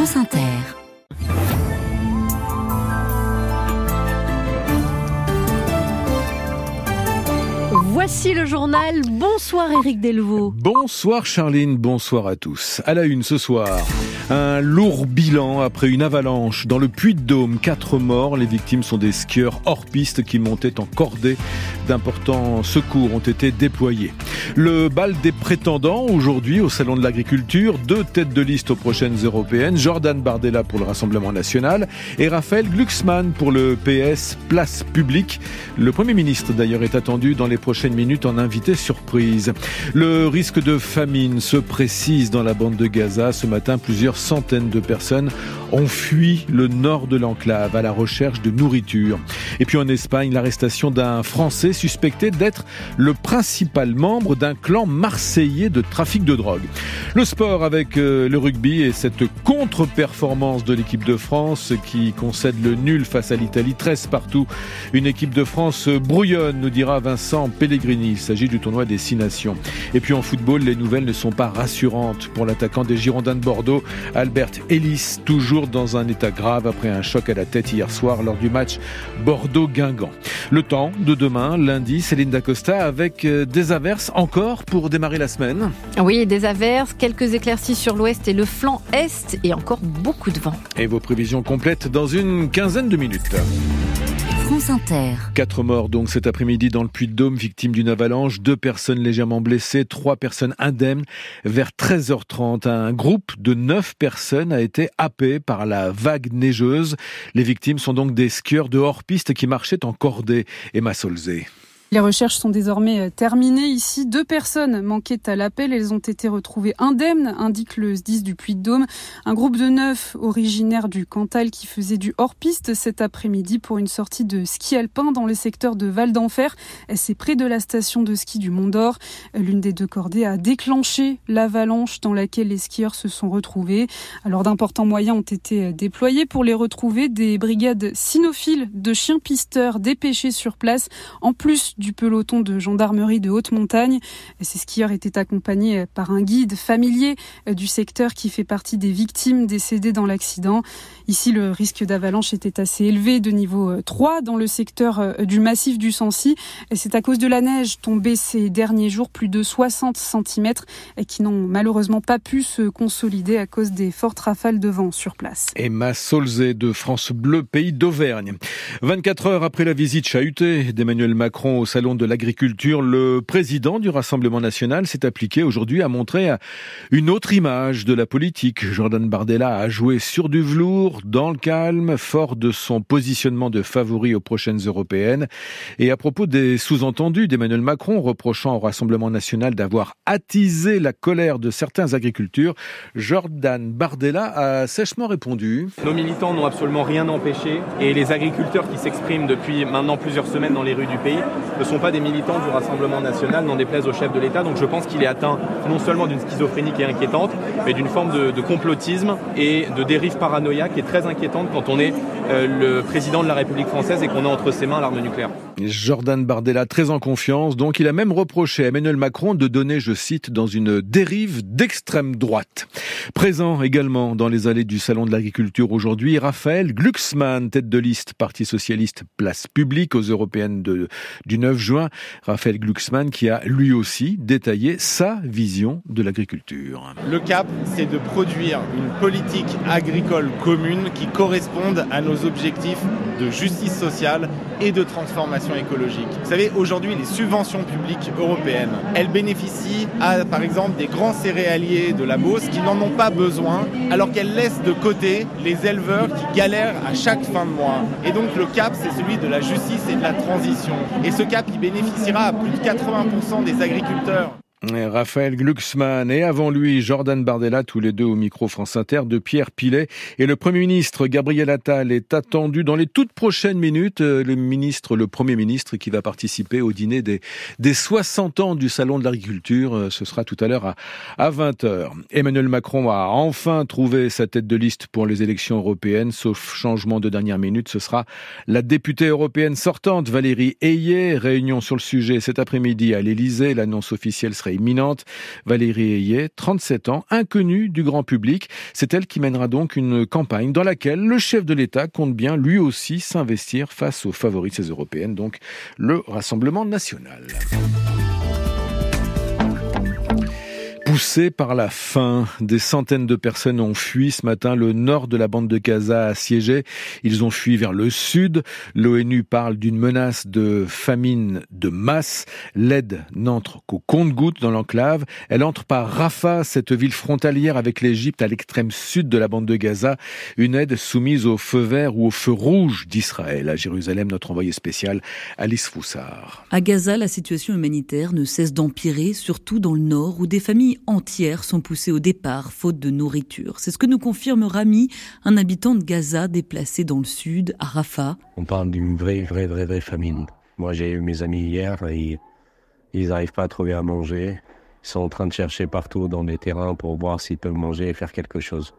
France Inter. Voici le journal. Bonsoir Éric Delvaux. Bonsoir Charline, bonsoir à tous. À la une ce soir, un lourd bilan après une avalanche dans le Puy-de-Dôme. Quatre morts, les victimes sont des skieurs hors piste qui montaient en cordée. D'importants secours ont été déployés. Le bal des prétendants aujourd'hui au Salon de l'Agriculture. Deux têtes de liste aux prochaines européennes. Jordan Bardella pour le Rassemblement National et Raphaël Glucksmann pour le PS Place Publique. Le Premier ministre d'ailleurs est attendu dans les prochaines minutes en invité surprise. Le risque de famine se précise dans la bande de Gaza. Ce matin, plusieurs centaines de personnes ont fui le nord de l'enclave à la recherche de nourriture. Et puis en Espagne, l'arrestation d'un Français suspecté d'être le principal membre d'un clan marseillais de trafic de drogue. Le sport avec euh, le rugby et cette contre-performance de l'équipe de France qui concède le nul face à l'Italie 13 partout. Une équipe de France brouillonne, nous dira Vincent Pellegrini. Il s'agit du tournoi des Six Nations. Et puis en football, les nouvelles ne sont pas rassurantes pour l'attaquant des Girondins de Bordeaux, Albert Ellis, toujours dans un état grave après un choc à la tête hier soir lors du match Bordeaux-Guingamp. Le temps de demain, lundi, Céline Dacosta avec euh, des averses encore pour démarrer la semaine. Oui, des averses, quelques éclaircies sur l'ouest et le flanc est et encore beaucoup de vent. Et vos prévisions complètes dans une quinzaine de minutes. Quatre morts donc cet après-midi dans le Puy-de-Dôme, victimes d'une avalanche, deux personnes légèrement blessées, trois personnes indemnes. Vers 13h30, un groupe de neuf personnes a été happé par la vague neigeuse. Les victimes sont donc des skieurs de hors-piste qui marchaient en cordée. Emma Solzé. Les recherches sont désormais euh, terminées. Ici, deux personnes manquaient à l'appel. Elles ont été retrouvées indemnes, indique le SDIS du Puy-de-Dôme. Un groupe de neuf originaire du Cantal qui faisait du hors-piste cet après-midi pour une sortie de ski alpin dans le secteur de Val d'Enfer. C'est près de la station de ski du Mont d'Or. L'une des deux cordées a déclenché l'avalanche dans laquelle les skieurs se sont retrouvés. Alors d'importants moyens ont été déployés pour les retrouver. Des brigades cynophiles de chiens pisteurs dépêchés sur place. En plus du peloton de gendarmerie de haute montagne. Ces skieurs étaient accompagnés par un guide familier du secteur qui fait partie des victimes décédées dans l'accident. Ici, le risque d'avalanche était assez élevé de niveau 3 dans le secteur du massif du Sancy. C'est à cause de la neige tombée ces derniers jours, plus de 60 cm, qui n'ont malheureusement pas pu se consolider à cause des fortes rafales de vent sur place. Emma Solzé de France Bleu, pays d'Auvergne. 24 heures après la visite chahutée d'Emmanuel Macron au Salon de l'Agriculture, le président du Rassemblement national s'est appliqué aujourd'hui à montrer une autre image de la politique. Jordan Bardella a joué sur du velours, dans le calme, fort de son positionnement de favori aux prochaines européennes. Et à propos des sous-entendus d'Emmanuel Macron reprochant au Rassemblement national d'avoir attisé la colère de certains agriculteurs, Jordan Bardella a sèchement répondu. Nos militants n'ont absolument rien empêché et les agriculteurs qui s'expriment depuis maintenant plusieurs semaines dans les rues du pays ne sont pas des militants du Rassemblement national, n'en déplaise au chef de l'État. Donc je pense qu'il est atteint non seulement d'une schizophrénie qui est inquiétante, mais d'une forme de, complotisme et de dérive paranoïaque qui est très inquiétante quand on est euh, le président de la République française et qu'on a entre ses mains l'arme nucléaire. Jordan Bardella très en confiance, donc il a même reproché à Emmanuel Macron de donner, je cite, dans une dérive d'extrême droite. Présent également dans les allées du Salon de l'Agriculture aujourd'hui, Raphaël Glucksmann, tête de liste Parti Socialiste Place Publique aux Européennes du 9 juin. Raphaël Glucksmann qui a lui aussi détaillé sa vision de l'agriculture. Le cap, c'est de produire une politique agricole commune qui corresponde à nos objectifs de justice sociale et de transformation écologique. Vous savez, aujourd'hui, les subventions publiques européennes, elles bénéficient à, par exemple, des grands céréaliers de la Beauce qui n'en ont pas besoin, alors qu'elles laissent de côté les éleveurs qui galèrent à chaque fin de mois. Et donc, le cap, c'est celui de la justice et de la transition. Et ce cap, il bénéficiera à plus de 80% des agriculteurs. Raphaël Glucksmann et avant lui Jordan Bardella, tous les deux au micro France Inter de Pierre Pilet. Et le Premier ministre Gabriel Attal est attendu dans les toutes prochaines minutes. Euh, le ministre, le Premier ministre qui va participer au dîner des, des 60 ans du Salon de l'Agriculture. Euh, ce sera tout à l'heure à, à 20h. Emmanuel Macron a enfin trouvé sa tête de liste pour les élections européennes, sauf changement de dernière minute. Ce sera la députée européenne sortante Valérie Ayé. Réunion sur le sujet cet après-midi à l'Elysée. L'annonce officielle serait imminente. Valérie Ayet, 37 ans, inconnue du grand public. C'est elle qui mènera donc une campagne dans laquelle le chef de l'État compte bien lui aussi s'investir face aux favoris de européennes, donc le Rassemblement national. Poussés par la faim, des centaines de personnes ont fui ce matin le nord de la bande de Gaza assiégée. Ils ont fui vers le sud. L'ONU parle d'une menace de famine de masse. L'aide n'entre qu'au compte-gouttes dans l'enclave. Elle entre par Rafah, cette ville frontalière avec l'Égypte à l'extrême sud de la bande de Gaza. Une aide soumise au feu vert ou au feu rouge d'Israël. À Jérusalem, notre envoyé spécial, Alice Foussard. À Gaza, la situation humanitaire ne cesse d'empirer, surtout dans le nord où des familles entières sont poussées au départ faute de nourriture. C'est ce que nous confirme Rami, un habitant de Gaza déplacé dans le sud, à Rafah. On parle d'une vraie, vraie, vraie, vraie famine. Moi, j'ai eu mes amis hier et ils n'arrivent pas à trouver à manger. Ils sont en train de chercher partout dans les terrains pour voir s'ils peuvent manger et faire quelque chose.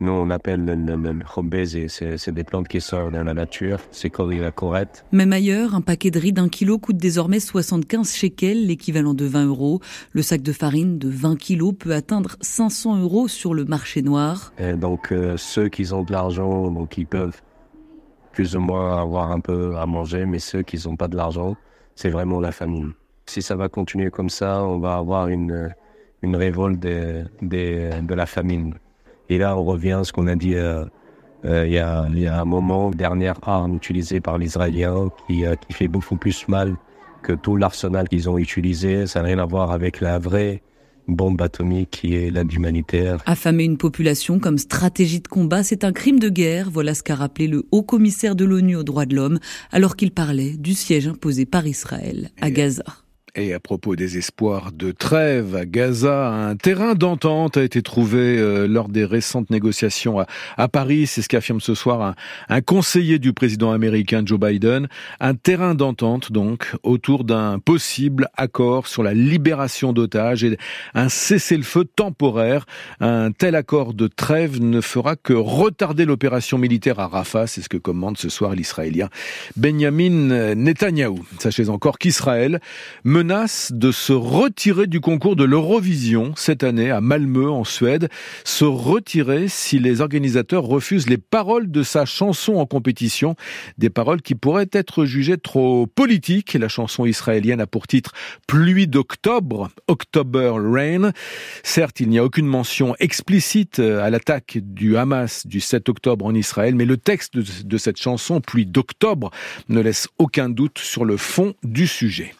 Nous, on appelle le, le, et c'est des plantes qui sortent dans la nature. C'est la corette. Même ailleurs, un paquet de riz d'un kilo coûte désormais 75 shekels, l'équivalent de 20 euros. Le sac de farine de 20 kilos peut atteindre 500 euros sur le marché noir. Et donc, euh, ceux qui ont de l'argent, donc ils peuvent plus ou moins avoir un peu à manger, mais ceux qui n'ont pas de l'argent, c'est vraiment la famine. Si ça va continuer comme ça, on va avoir une, une révolte de, de, de la famine. Et là, on revient à ce qu'on a dit euh, euh, il, y a, il, y a, un moment, dernière arme utilisée par les Israéliens qui, euh, qui fait beaucoup plus mal que tout l'arsenal qu'ils ont utilisé. Ça n'a rien à voir avec la vraie bombe atomique qui est l'aide humanitaire. Affamer une population comme stratégie de combat, c'est un crime de guerre. Voilà ce qu'a rappelé le haut commissaire de l'ONU aux droits de l'homme alors qu'il parlait du siège imposé par Israël à Gaza. Et à propos des espoirs de trêve à Gaza, un terrain d'entente a été trouvé euh, lors des récentes négociations à, Paris. C'est ce qu'affirme ce soir un, un, conseiller du président américain Joe Biden. Un terrain d'entente donc autour d'un possible accord sur la libération d'otages et un cessez-le-feu temporaire. Un tel accord de trêve ne fera que retarder l'opération militaire à Rafah. C'est ce que commande ce soir l'Israélien Benjamin Netanyahou. Sachez encore qu'Israël menace de se retirer du concours de l'Eurovision cette année à Malmö en Suède, se retirer si les organisateurs refusent les paroles de sa chanson en compétition, des paroles qui pourraient être jugées trop politiques. La chanson israélienne a pour titre Pluie d'octobre, October Rain. Certes, il n'y a aucune mention explicite à l'attaque du Hamas du 7 octobre en Israël, mais le texte de cette chanson, Pluie d'octobre, ne laisse aucun doute sur le fond du sujet.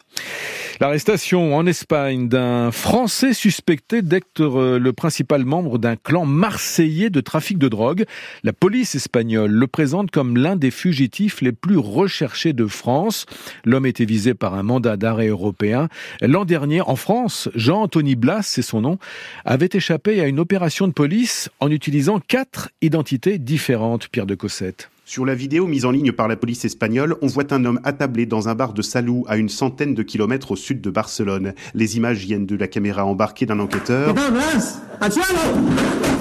L'arrestation en Espagne d'un Français suspecté d'être euh, le principal membre d'un clan marseillais de trafic de drogue. La police espagnole le présente comme l'un des fugitifs les plus recherchés de France. L'homme était visé par un mandat d'arrêt européen. L'an dernier, en France, Jean-Anthony Blas, c'est son nom, avait échappé à une opération de police en utilisant quatre identités différentes, Pierre de Cossette. Sur la vidéo mise en ligne par la police espagnole, on voit un homme attablé dans un bar de Salou, à une centaine de kilomètres au sud de Barcelone. Les images viennent de la caméra embarquée d'un enquêteur.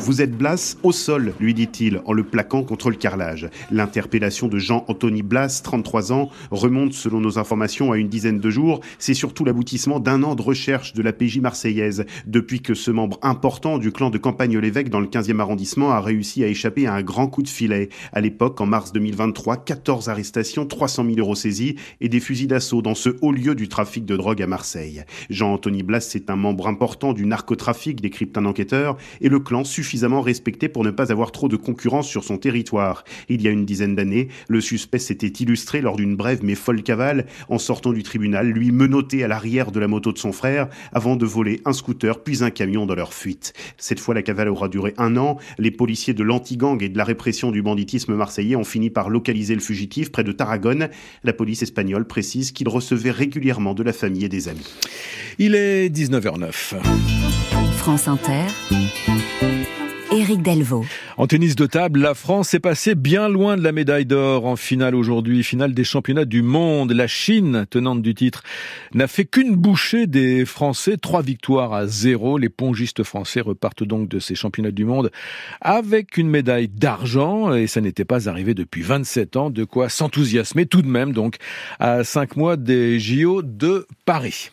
Vous êtes Blas au sol, lui dit-il, en le plaquant contre le carrelage. L'interpellation de Jean-Anthony Blas, 33 ans, remonte, selon nos informations, à une dizaine de jours. C'est surtout l'aboutissement d'un an de recherche de la PJ marseillaise, depuis que ce membre important du clan de Campagne-l'Évêque dans le 15e arrondissement a réussi à échapper à un grand coup de filet. À l'époque, en mars 2023, 14 arrestations, 300 000 euros saisis et des fusils d'assaut dans ce haut lieu du trafic de drogue à Marseille. Jean-Anthony Blas, c'est un membre important du narcotrafic, décrypte un enquêteur, et le clan suffisamment respecté pour ne pas avoir trop de concurrence sur son territoire. Il y a une dizaine d'années, le suspect s'était illustré lors d'une brève mais folle cavale en sortant du tribunal, lui menotté à l'arrière de la moto de son frère avant de voler un scooter puis un camion dans leur fuite. Cette fois, la cavale aura duré un an. Les policiers de l'anti-gang et de la répression du banditisme marseillais ont fini par localiser le fugitif près de Tarragone. La police espagnole précise qu'il recevait régulièrement de la famille et des amis. Il est 19h09. France Inter. Éric Delvaux. En tennis de table, la France est passée bien loin de la médaille d'or en finale aujourd'hui, finale des championnats du monde. La Chine, tenante du titre, n'a fait qu'une bouchée des Français, trois victoires à zéro. Les pongistes français repartent donc de ces championnats du monde avec une médaille d'argent et ça n'était pas arrivé depuis 27 ans, de quoi s'enthousiasmer tout de même donc à cinq mois des JO de Paris.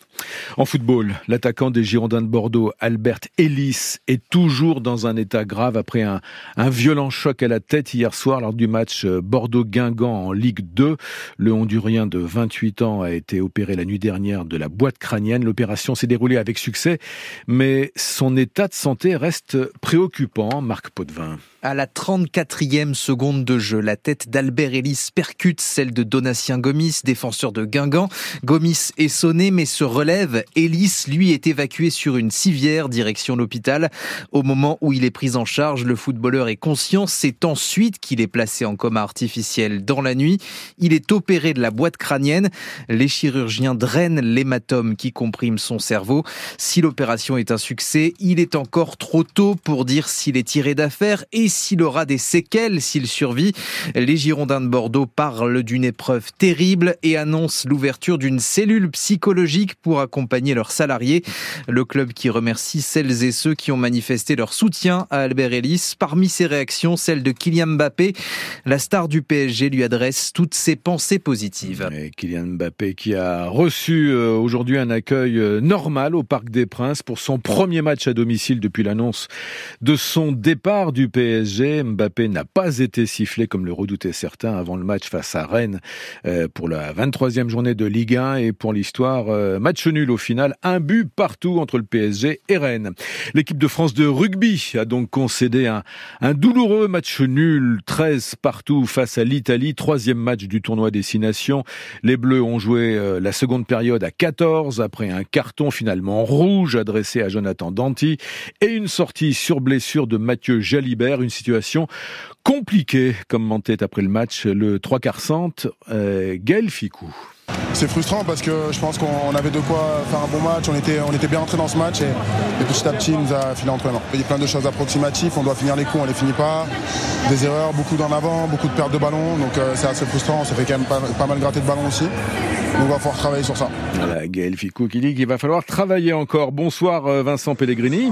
En football, l'attaquant des Girondins de Bordeaux, Albert Ellis, est toujours dans un état grave après un, violent choc à la tête hier soir lors du match Bordeaux-Guingamp en Ligue 2. Le Hondurien de 28 ans a été opéré la nuit dernière de la boîte crânienne. L'opération s'est déroulée avec succès, mais son état de santé reste préoccupant. Marc Potvin. À la 34e seconde de jeu, la tête d'Albert Ellis percute celle de Donatien Gomis, défenseur de Guingamp. Gomis est sonné mais se relève. Ellis, lui, est évacué sur une civière direction l'hôpital. Au moment où il est pris en charge, le footballeur est conscient. C'est ensuite qu'il est placé en coma artificiel dans la nuit. Il est opéré de la boîte crânienne. Les chirurgiens drainent l'hématome qui comprime son cerveau. Si l'opération est un succès, il est encore trop tôt pour dire s'il est tiré d'affaire et s'il aura des séquelles s'il survit. Les Girondins de Bordeaux parlent d'une épreuve terrible et annoncent l'ouverture d'une cellule psychologique pour accompagner leurs salariés. Le club qui remercie celles et ceux qui ont manifesté leur soutien à Albert Ellis. Parmi ses réactions, celle de Kylian Mbappé. La star du PSG lui adresse toutes ses pensées positives. Et Kylian Mbappé qui a reçu euh, aujourd'hui un accueil euh, normal au Parc des Princes pour son premier match à domicile depuis l'annonce de son départ du PSG. Mbappé n'a pas été sifflé comme le redoutaient certains avant le match face à Rennes euh, pour la 23e journée de Ligue 1 et pour l'histoire, match nul au final, un but partout entre le PSG et Rennes. L'équipe de France de rugby a donc concédé un, un douloureux match nul, 13 partout face à l'Italie, troisième match du tournoi Destination. Les Bleus ont joué euh, la seconde période à 14 après un carton finalement rouge adressé à Jonathan Danti et une sortie sur blessure de Mathieu Jalibert, une situation compliquée, comme mentait après le match le trois quarts centre, euh, Gaël Ficou. C'est frustrant parce que je pense qu'on avait de quoi faire un bon match, on était, on était bien entré dans ce match et, petit à petit il nous a filé entre les mains. Il y a plein de choses approximatives, on doit finir les coups, on les finit pas. Des erreurs, beaucoup d'en avant, beaucoup de pertes de ballon, donc euh, c'est assez frustrant, ça fait quand même pas, pas mal gratter de ballon aussi. Donc on va pouvoir travailler sur ça. Voilà, Gaël Ficou qui dit qu'il va falloir travailler encore. Bonsoir euh, Vincent Pellegrini.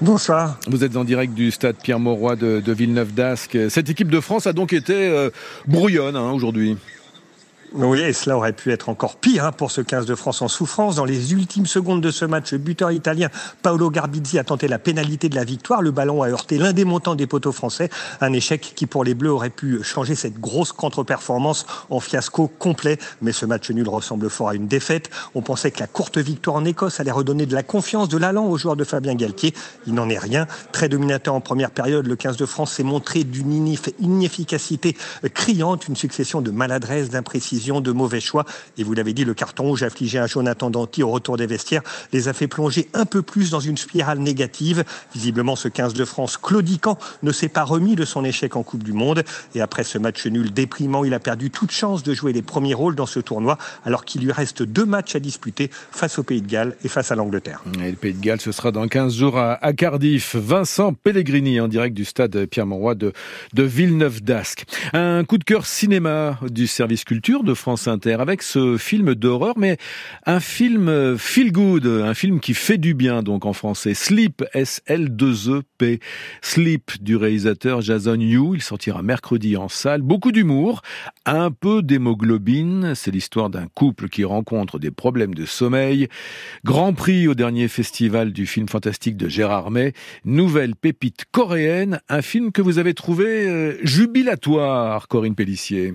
Bonsoir. Vous êtes en direct du stade Pierre-Mauroy de, de Villeneuve-d'Ascq. Cette équipe de France a donc été euh, brouillonne hein, aujourd'hui. Oui, et cela aurait pu être encore pire hein, pour ce 15 de France en souffrance. Dans les ultimes secondes de ce match, le buteur italien Paolo Garbizzi a tenté la pénalité de la victoire. Le ballon a heurté l'un des montants des poteaux français. Un échec qui, pour les Bleus, aurait pu changer cette grosse contre-performance en fiasco complet. Mais ce match nul ressemble fort à une défaite. On pensait que la courte victoire en Écosse allait redonner de la confiance, de l'allant aux joueurs de Fabien Galtier. Il n'en est rien. Très dominateur en première période, le 15 de France s'est montré d'une inefficacité criante, une succession de maladresses, d'imprécisions de mauvais choix. Et vous l'avez dit, le carton rouge affligé à Jonathan Danti au retour des vestiaires les a fait plonger un peu plus dans une spirale négative. Visiblement, ce 15 de France claudiquant ne s'est pas remis de son échec en Coupe du Monde. Et après ce match nul déprimant, il a perdu toute chance de jouer les premiers rôles dans ce tournoi, alors qu'il lui reste deux matchs à disputer face au Pays de Galles et face à l'Angleterre. Et le Pays de Galles, ce sera dans 15 jours à, Cardiff. Vincent Pellegrini en direct du stade Pierre-Mauroy de, de Villeneuve-d'Ascq. Un coup de cœur cinéma du service culture de France Inter avec ce film d'horreur, mais un film feel good, un film qui fait du bien donc en français. Sleep, S-L-2-E-P. Sleep du réalisateur Jason Yu. Il sortira mercredi en salle. Beaucoup d'humour, un peu d'hémoglobine. C'est l'histoire d'un couple qui rencontre des problèmes de sommeil. Grand prix au dernier festival du film fantastique de Gérard May. Nouvelle pépite coréenne. Un film que vous avez trouvé euh, jubilatoire, Corinne Pellissier.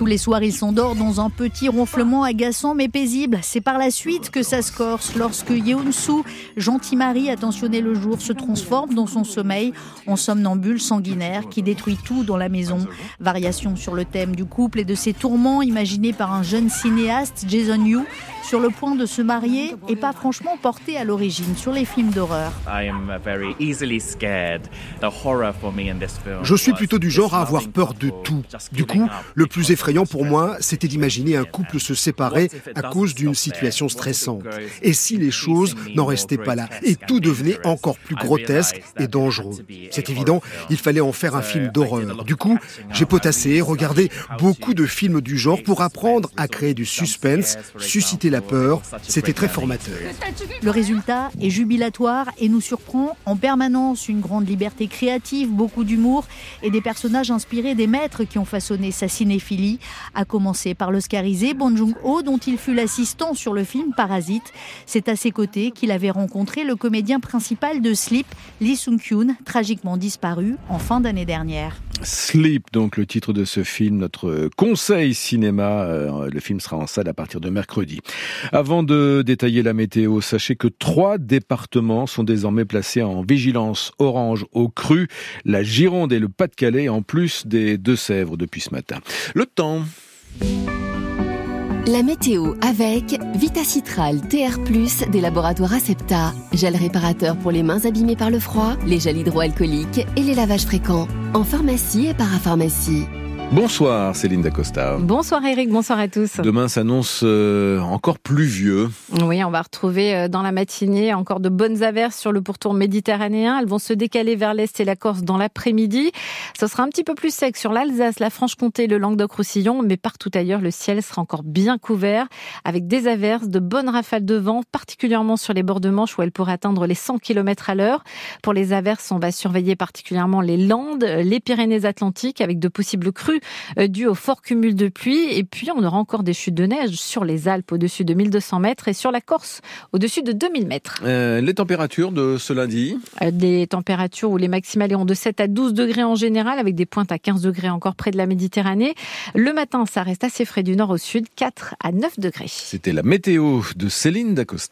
Tous les soirs, il s'endort dans un petit ronflement agaçant mais paisible. C'est par la suite que ça se corse lorsque Yeon-soo, gentil mari attentionné le jour, se transforme dans son sommeil en somnambule sanguinaire qui détruit tout dans la maison. Variation sur le thème du couple et de ses tourments imaginés par un jeune cinéaste, Jason Yu, sur le point de se marier et pas franchement porté à l'origine sur les films d'horreur. Je suis plutôt du genre à avoir peur de tout. Du coup, le plus effrayant pour moi, c'était d'imaginer un couple se séparer à cause d'une situation stressante. Et si les choses n'en restaient pas là? et tout devenait encore plus grotesque et dangereux. C'est évident, il fallait en faire un film d'horreur. Du coup, j'ai potassé, regardé beaucoup de films du genre pour apprendre à créer du suspense, susciter la peur. C'était très formateur. Le résultat est jubilatoire et nous surprend en permanence. Une grande liberté créative, beaucoup d'humour et des personnages inspirés des maîtres qui ont façonné sa cinéphilie, à commencer par l'Oscarisé Bong Joon-ho, dont il fut l'assistant sur le film Parasite. C'est à ses côtés qu'il avait rencontré le comédien principal de Sleep, Lee Sung-kyun, tragiquement disparu en fin d'année dernière. Sleep, donc le titre de ce film, notre conseil cinéma. Euh, le film sera en salle à partir de mercredi. Avant de détailler la météo, sachez que trois départements sont désormais placés en vigilance orange au cru, la Gironde et le Pas-de-Calais, en plus des Deux-Sèvres depuis ce matin. Le temps. La météo avec Vitacitral TR+, des laboratoires Acepta, gel réparateur pour les mains abîmées par le froid, les gels hydroalcooliques et les lavages fréquents, en pharmacie et parapharmacie. Bonsoir Céline Dacosta. Bonsoir Eric, bonsoir à tous. Demain s'annonce euh, encore pluvieux. Oui, on va retrouver euh, dans la matinée encore de bonnes averses sur le pourtour méditerranéen. Elles vont se décaler vers l'est et la Corse dans l'après-midi. Ce sera un petit peu plus sec sur l'Alsace, la Franche-Comté, le Languedoc-Roussillon, mais partout ailleurs, le ciel sera encore bien couvert avec des averses, de bonnes rafales de vent, particulièrement sur les bords de Manche où elles pourraient atteindre les 100 km à l'heure. Pour les averses, on va surveiller particulièrement les Landes, les Pyrénées-Atlantiques avec de possibles crues euh, dû au fort cumul de pluie. Et puis, on aura encore des chutes de neige sur les Alpes au-dessus de 1200 mètres et sur la Corse au-dessus de 2000 mètres. Euh, les températures de ce lundi euh, Des températures où les maximales iront de 7 à 12 degrés en général, avec des pointes à 15 degrés encore près de la Méditerranée. Le matin, ça reste assez frais du nord au sud, 4 à 9 degrés. C'était la météo de Céline Dacosta.